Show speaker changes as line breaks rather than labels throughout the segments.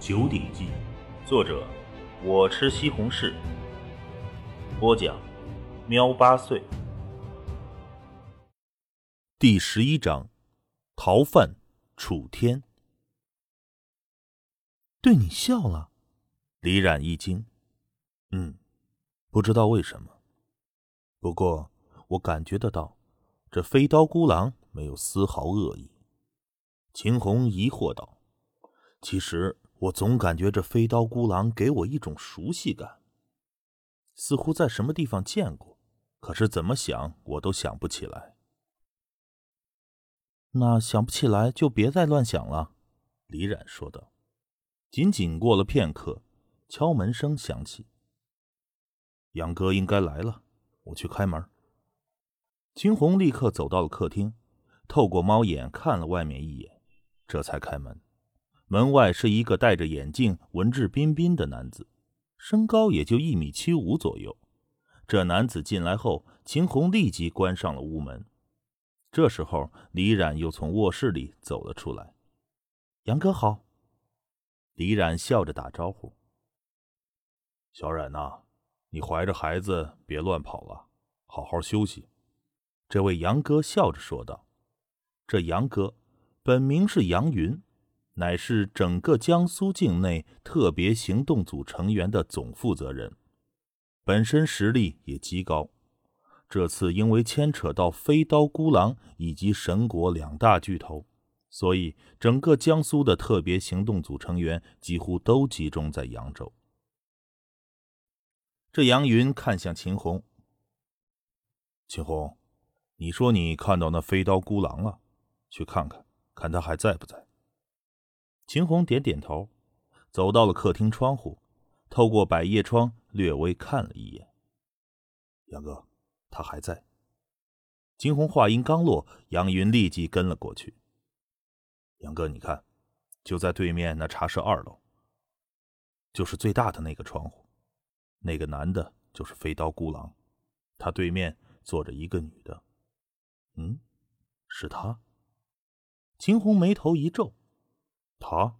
九鼎记》，作者我吃西红柿，播讲喵八岁。第十一章：逃犯楚天。
对你笑了，
李冉一惊。嗯，不知道为什么。不过我感觉得到，这飞刀孤狼没有丝毫恶意。秦红疑惑道：“其实我总感觉这飞刀孤狼给我一种熟悉感，似乎在什么地方见过，可是怎么想我都想不起来。”
那想不起来就别再乱想了，
李冉说道。仅仅过了片刻，敲门声响起。杨哥应该来了，我去开门。秦红立刻走到了客厅，透过猫眼看了外面一眼，这才开门。门外是一个戴着眼镜、文质彬彬的男子，身高也就一米七五左右。这男子进来后，秦红立即关上了屋门。这时候，李冉又从卧室里走了出来。
杨哥好。
李冉笑着打招呼：“小冉呐，你怀着孩子别乱跑了，好好休息。”这位杨哥笑着说道。这杨哥本名是杨云，乃是整个江苏境内特别行动组成员的总负责人，本身实力也极高。这次因为牵扯到飞刀孤狼以及神国两大巨头。所以，整个江苏的特别行动组成员几乎都集中在扬州。这杨云看向秦红：“秦红，你说你看到那飞刀孤狼了？去看看，看他还在不在？”秦红点点头，走到了客厅窗户，透过百叶窗略微看了一眼。杨哥，他还在。秦红话音刚落，杨云立即跟了过去。杨哥，你看，就在对面那茶社二楼，就是最大的那个窗户，那个男的就是飞刀孤狼，他对面坐着一个女的。嗯，是他。秦红眉头一皱，他，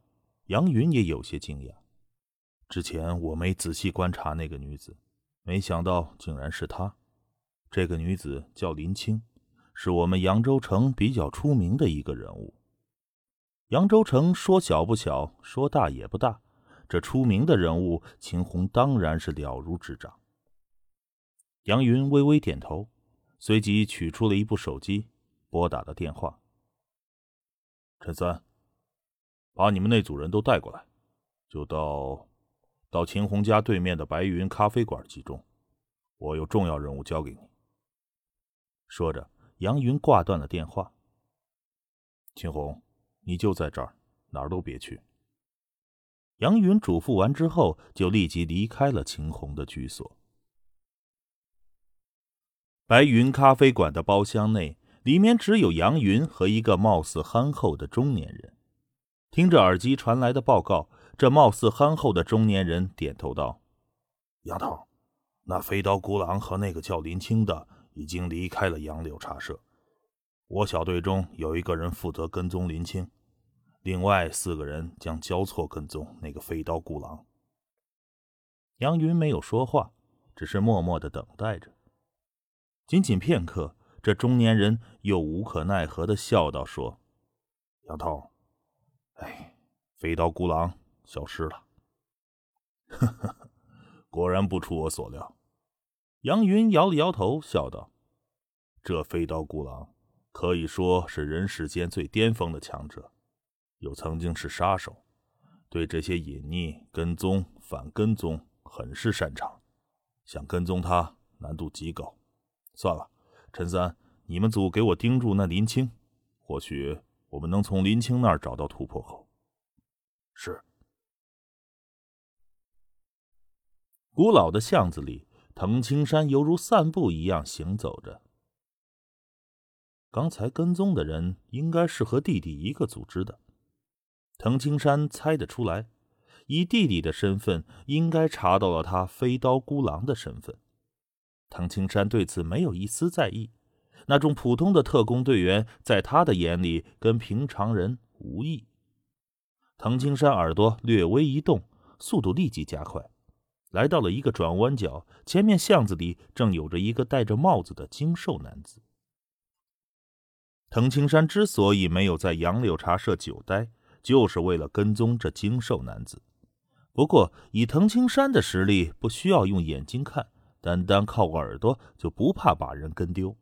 杨云也有些惊讶。之前我没仔细观察那个女子，没想到竟然是她。这个女子叫林青，是我们扬州城比较出名的一个人物。扬州城说小不小，说大也不大，这出名的人物，秦红当然是了如指掌。杨云微微点头，随即取出了一部手机，拨打了电话。陈三，把你们那组人都带过来，就到到秦红家对面的白云咖啡馆集中，我有重要任务交给你。说着，杨云挂断了电话。秦红。你就在这儿，哪儿都别去。杨云嘱咐完之后，就立即离开了秦红的居所。白云咖啡馆的包厢内，里面只有杨云和一个貌似憨厚的中年人。听着耳机传来的报告，这貌似憨厚的中年人点头道：“杨头，那飞刀孤狼和那个叫林青的已经离开了杨柳茶社。”我小队中有一个人负责跟踪林青，另外四个人将交错跟踪那个飞刀孤狼。杨云没有说话，只是默默的等待着。仅仅片刻，这中年人又无可奈何的笑道：“说，杨头，哎，飞刀孤狼消失了。果然不出我所料。”杨云摇了摇头，笑道：“这飞刀孤狼。”可以说是人世间最巅峰的强者，又曾经是杀手，对这些隐匿、跟踪、反跟踪很是擅长。想跟踪他难度极高。算了，陈三，你们组给我盯住那林青，或许我们能从林青那儿找到突破口。是。古老的巷子里，藤青山犹如散步一样行走着。刚才跟踪的人应该是和弟弟一个组织的，藤青山猜得出来，以弟弟的身份，应该查到了他飞刀孤狼的身份。藤青山对此没有一丝在意，那种普通的特工队员，在他的眼里跟平常人无异。藤青山耳朵略微一动，速度立即加快，来到了一个转弯角，前面巷子里正有着一个戴着帽子的精瘦男子。藤青山之所以没有在杨柳茶社久待，就是为了跟踪这精瘦男子。不过，以藤青山的实力，不需要用眼睛看，单单靠耳朵就不怕把人跟丢。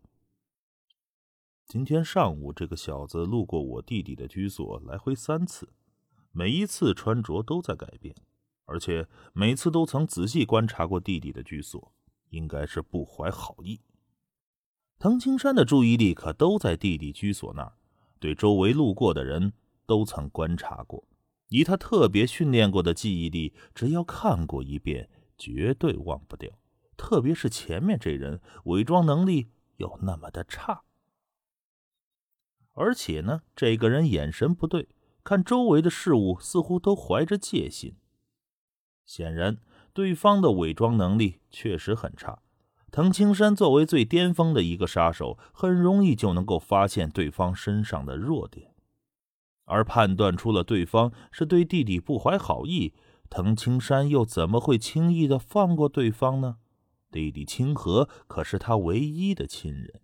今天上午，这个小子路过我弟弟的居所来回三次，每一次穿着都在改变，而且每次都曾仔细观察过弟弟的居所，应该是不怀好意。藤青山的注意力可都在弟弟居所那儿，对周围路过的人都曾观察过。以他特别训练过的记忆力，只要看过一遍，绝对忘不掉。特别是前面这人伪装能力有那么的差，而且呢，这个人眼神不对，看周围的事物似乎都怀着戒心。显然，对方的伪装能力确实很差。藤青山作为最巅峰的一个杀手，很容易就能够发现对方身上的弱点。而判断出了对方是对弟弟不怀好意，藤青山又怎么会轻易的放过对方呢？弟弟清河可是他唯一的亲人。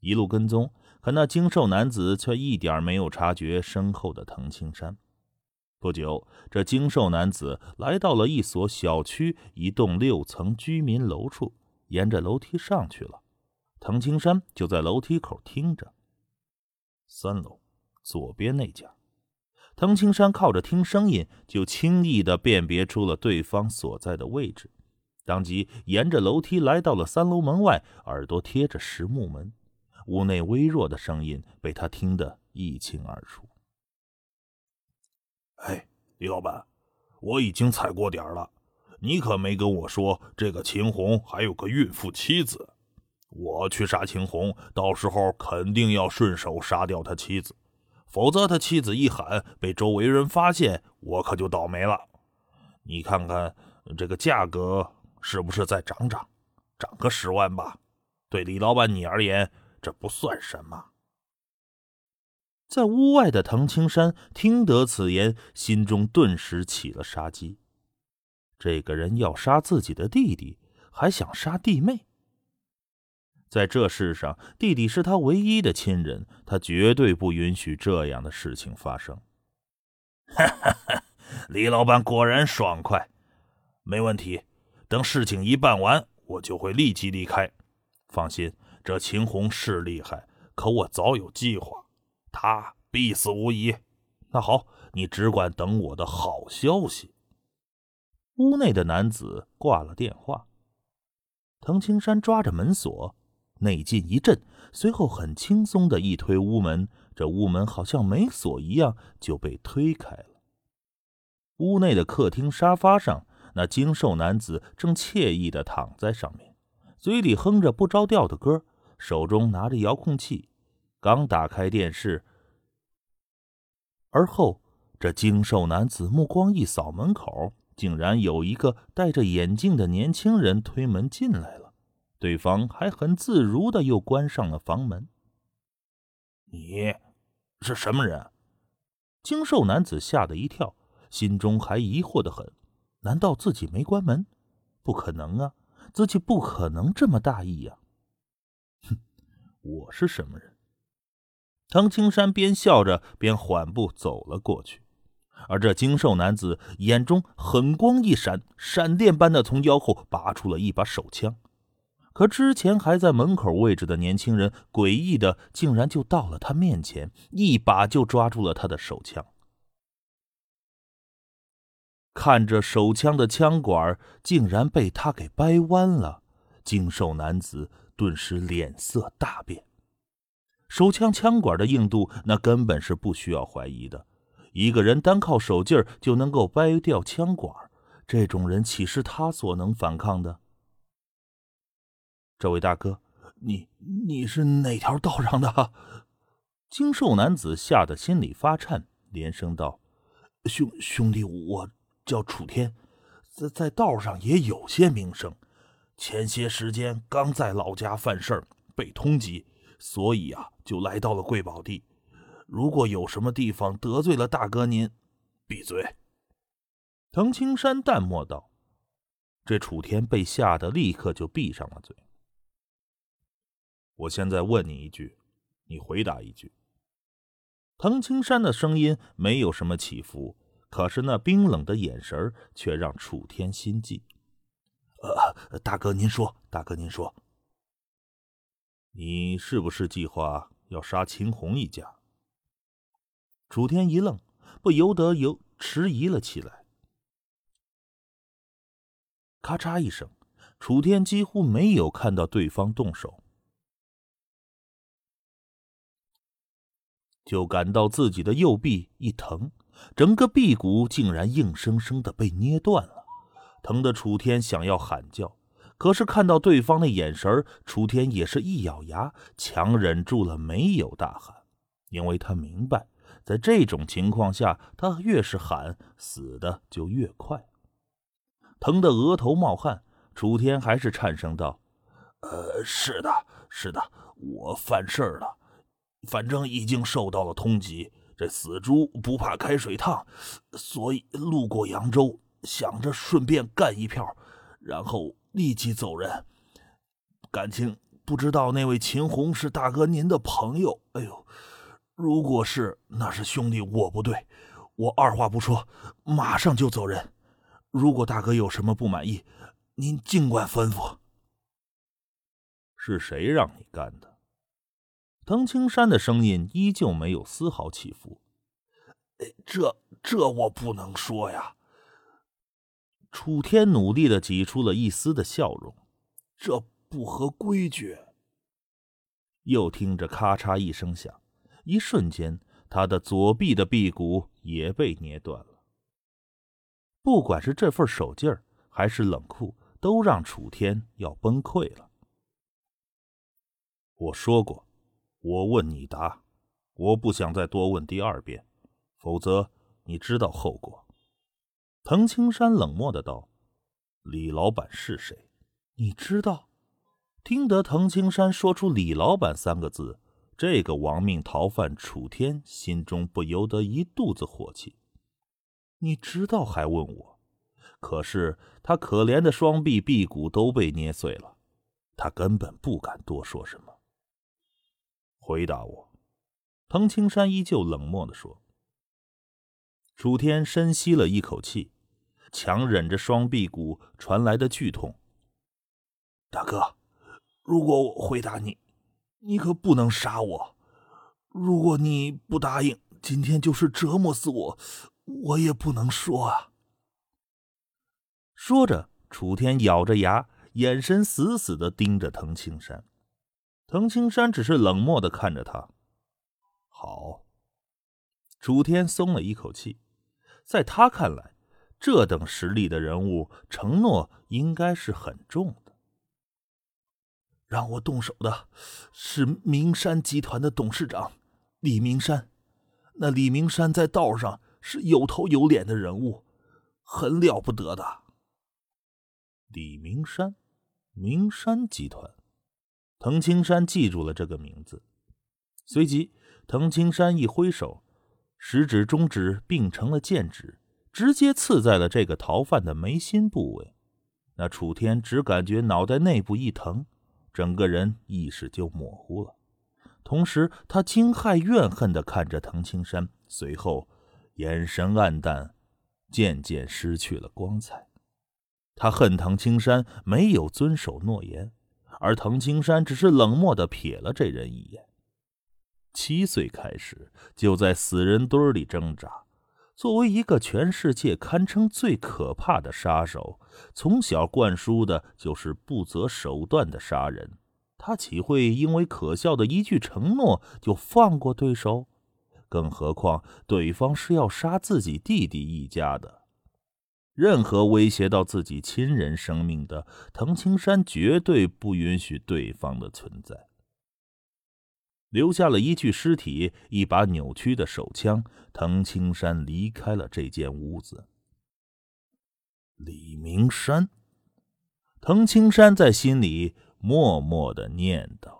一路跟踪，可那精瘦男子却一点没有察觉身后的藤青山。不久，这精瘦男子来到了一所小区一栋六层居民楼处，沿着楼梯上去了。藤青山就在楼梯口听着。三楼。左边那家，藤青山靠着听声音，就轻易的辨别出了对方所在的位置，当即沿着楼梯来到了三楼门外，耳朵贴着实木门，屋内微弱的声音被他听得一清二楚。
哎，李老板，我已经踩过点了，你可没跟我说这个秦红还有个孕妇妻子，我去杀秦红，到时候肯定要顺手杀掉他妻子。否则，他妻子一喊，被周围人发现，我可就倒霉了。你看看这个价格是不是再涨涨，涨个十万吧？对李老板你而言，这不算什么。
在屋外的唐青山听得此言，心中顿时起了杀机。这个人要杀自己的弟弟，还想杀弟妹。在这世上，弟弟是他唯一的亲人，他绝对不允许这样的事情发生。
哈哈哈，李老板果然爽快，没问题。等事情一办完，我就会立即离开。放心，这秦红是厉害，可我早有计划，他必死无疑。那好，你只管等我的好消息。
屋内的男子挂了电话，藤青山抓着门锁。内劲一震，随后很轻松的一推屋门，这屋门好像没锁一样就被推开了。屋内的客厅沙发上，那精瘦男子正惬意的躺在上面，嘴里哼着不着调的歌，手中拿着遥控器，刚打开电视。而后，这精瘦男子目光一扫门口，竟然有一个戴着眼镜的年轻人推门进来了。对方还很自如的又关上了房门。
你是什么人？
精瘦男子吓得一跳，心中还疑惑的很。难道自己没关门？不可能啊，自己不可能这么大意呀！我是什么人？唐青山边笑着边缓步走了过去，而这精瘦男子眼中狠光一闪，闪电般的从腰后拔出了一把手枪。可之前还在门口位置的年轻人，诡异的竟然就到了他面前，一把就抓住了他的手枪。看着手枪的枪管竟然被他给掰弯了，精瘦男子顿时脸色大变。手枪枪管的硬度，那根本是不需要怀疑的。一个人单靠手劲儿就能够掰掉枪管，这种人岂是他所能反抗的？这位大哥，你你是哪条道上的？精瘦男子吓得心里发颤，连声道：“兄兄弟，我叫楚天，在在道上也有些名声。前些时间刚在老家犯事儿，被通缉，所以啊，就来到了贵宝地。如果有什么地方得罪了大哥您，
闭嘴！
藤青山淡漠道。这楚天被吓得立刻就闭上了嘴。我现在问你一句，你回答一句。藤青山的声音没有什么起伏，可是那冰冷的眼神却让楚天心悸。
呃，大哥您说，大哥您说，
你是不是计划要杀秦红一家？楚天一愣，不由得有迟疑了起来。咔嚓一声，楚天几乎没有看到对方动手。就感到自己的右臂一疼，整个臂骨竟然硬生生的被捏断了，疼得楚天想要喊叫，可是看到对方的眼神，楚天也是一咬牙，强忍住了没有大喊，因为他明白，在这种情况下，他越是喊，死的就越快。疼得额头冒汗，楚天还是颤声道：“
呃，是的，是的，我犯事儿了。”反正已经受到了通缉，这死猪不怕开水烫，所以路过扬州，想着顺便干一票，然后立即走人。感情不知道那位秦红是大哥您的朋友？哎呦，如果是，那是兄弟我不对，我二话不说，马上就走人。如果大哥有什么不满意，您尽管吩咐。
是谁让你干的？滕青山的声音依旧没有丝毫起伏。
这这我不能说呀。
楚天努力的挤出了一丝的笑容。
这不合规矩。
又听着咔嚓一声响，一瞬间，他的左臂的臂骨也被捏断了。不管是这份手劲儿，还是冷酷，都让楚天要崩溃了。我说过。我问你答，我不想再多问第二遍，否则你知道后果。滕青山冷漠的道：“李老板是谁？你知道？”听得滕青山说出“李老板”三个字，这个亡命逃犯楚天心中不由得一肚子火气。你知道还问我？可是他可怜的双臂臂骨都被捏碎了，他根本不敢多说什么。回答我，滕青山依旧冷漠的说。楚天深吸了一口气，强忍着双臂骨传来的剧痛。
大哥，如果我回答你，你可不能杀我。如果你不答应，今天就是折磨死我，我也不能说啊。
说着，楚天咬着牙，眼神死死的盯着藤青山。藤青山只是冷漠的看着他。好，楚天松了一口气，在他看来，这等实力的人物，承诺应该是很重的。
让我动手的是明山集团的董事长李明山。那李明山在道上是有头有脸的人物，很了不得的。
李明山，明山集团。藤青山记住了这个名字，随即，藤青山一挥手，食指、中指并成了剑指，直接刺在了这个逃犯的眉心部位。那楚天只感觉脑袋内部一疼，整个人意识就模糊了。同时，他惊骇、怨恨地看着藤青山，随后眼神黯淡，渐渐失去了光彩。他恨藤青山没有遵守诺言。而藤青山只是冷漠的瞥了这人一眼。七岁开始就在死人堆里挣扎，作为一个全世界堪称最可怕的杀手，从小灌输的就是不择手段的杀人。他岂会因为可笑的一句承诺就放过对手？更何况对方是要杀自己弟弟一家的。任何威胁到自己亲人生命的，藤青山绝对不允许对方的存在。留下了一具尸体，一把扭曲的手枪，藤青山离开了这间屋子。李明山，藤青山在心里默默的念叨。